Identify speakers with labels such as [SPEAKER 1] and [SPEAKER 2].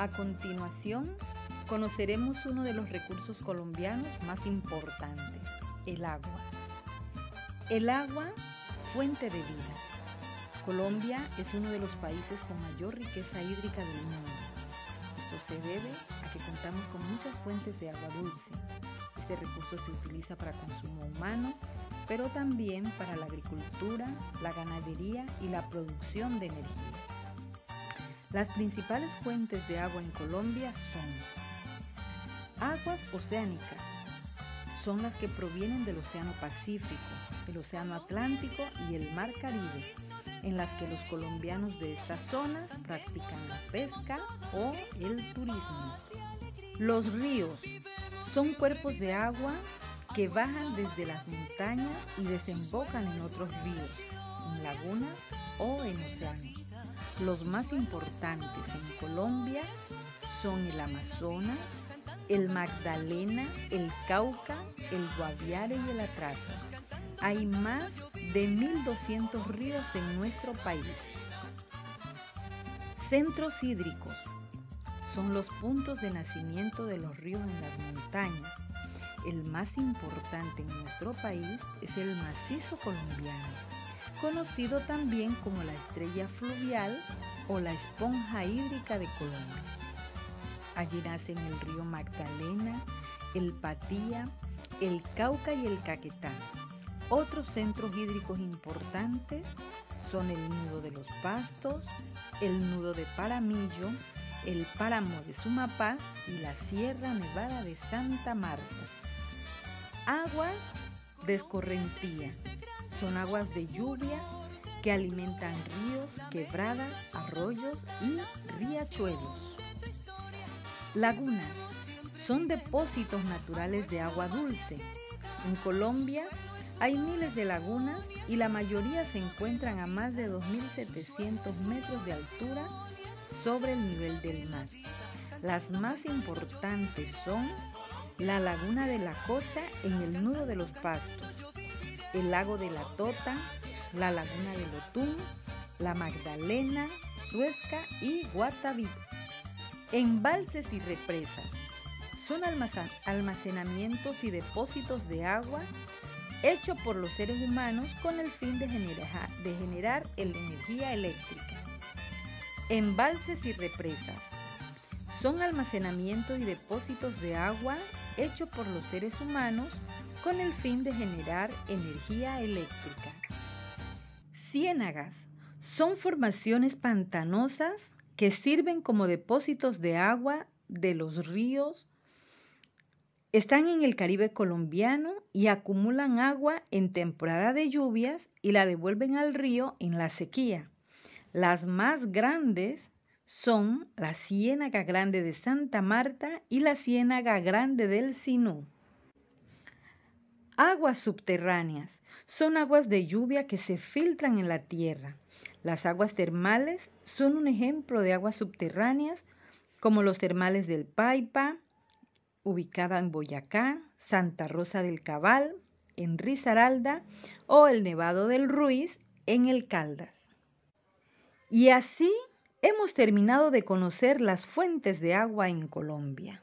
[SPEAKER 1] A continuación, conoceremos uno de los recursos colombianos más importantes, el agua. El agua, fuente de vida. Colombia es uno de los países con mayor riqueza hídrica del mundo. Esto se debe a que contamos con muchas fuentes de agua dulce. Este recurso se utiliza para consumo humano, pero también para la agricultura, la ganadería y la producción de energía. Las principales fuentes de agua en Colombia son aguas oceánicas, son las que provienen del Océano Pacífico, el Océano Atlántico y el Mar Caribe, en las que los colombianos de estas zonas practican la pesca o el turismo. Los ríos son cuerpos de agua que bajan desde las montañas y desembocan en otros ríos, en lagunas o en océanos. Los más importantes en Colombia son el Amazonas, el Magdalena, el Cauca, el Guaviare y el Atrato. Hay más de 1.200 ríos en nuestro país. Centros hídricos son los puntos de nacimiento de los ríos en las montañas. El más importante en nuestro país es el macizo colombiano, conocido también como la estrella fluvial o la esponja hídrica de Colombia. Allí nacen el río Magdalena, el Patía, el Cauca y el Caquetá. Otros centros hídricos importantes son el nudo de los Pastos, el nudo de Paramillo, el páramo de Sumapaz y la Sierra Nevada de Santa Marta. Aguas de escorrentía son aguas de lluvia que alimentan ríos, quebradas, arroyos y riachuelos. Lagunas son depósitos naturales de agua dulce. En Colombia hay miles de lagunas y la mayoría se encuentran a más de 2.700 metros de altura sobre el nivel del mar. Las más importantes son la laguna de la Cocha en el nudo de los pastos, el lago de la Tota, la laguna de Lotún, la Magdalena, Suezca y Guataví. Embalses y represas son almacenamientos y depósitos de agua hechos por los seres humanos con el fin de generar, de generar energía eléctrica. Embalses y represas son almacenamientos y depósitos de agua hechos por los seres humanos con el fin de generar energía eléctrica. Ciénagas son formaciones pantanosas que sirven como depósitos de agua de los ríos. Están en el Caribe colombiano y acumulan agua en temporada de lluvias y la devuelven al río en la sequía. Las más grandes son la Ciénaga Grande de Santa Marta y la Ciénaga Grande del Sinú. Aguas subterráneas son aguas de lluvia que se filtran en la tierra. Las aguas termales son un ejemplo de aguas subterráneas como los termales del Paipa, ubicada en Boyacá, Santa Rosa del Cabal, en Risaralda o el Nevado del Ruiz en el Caldas. Y así hemos terminado de conocer las fuentes de agua en Colombia.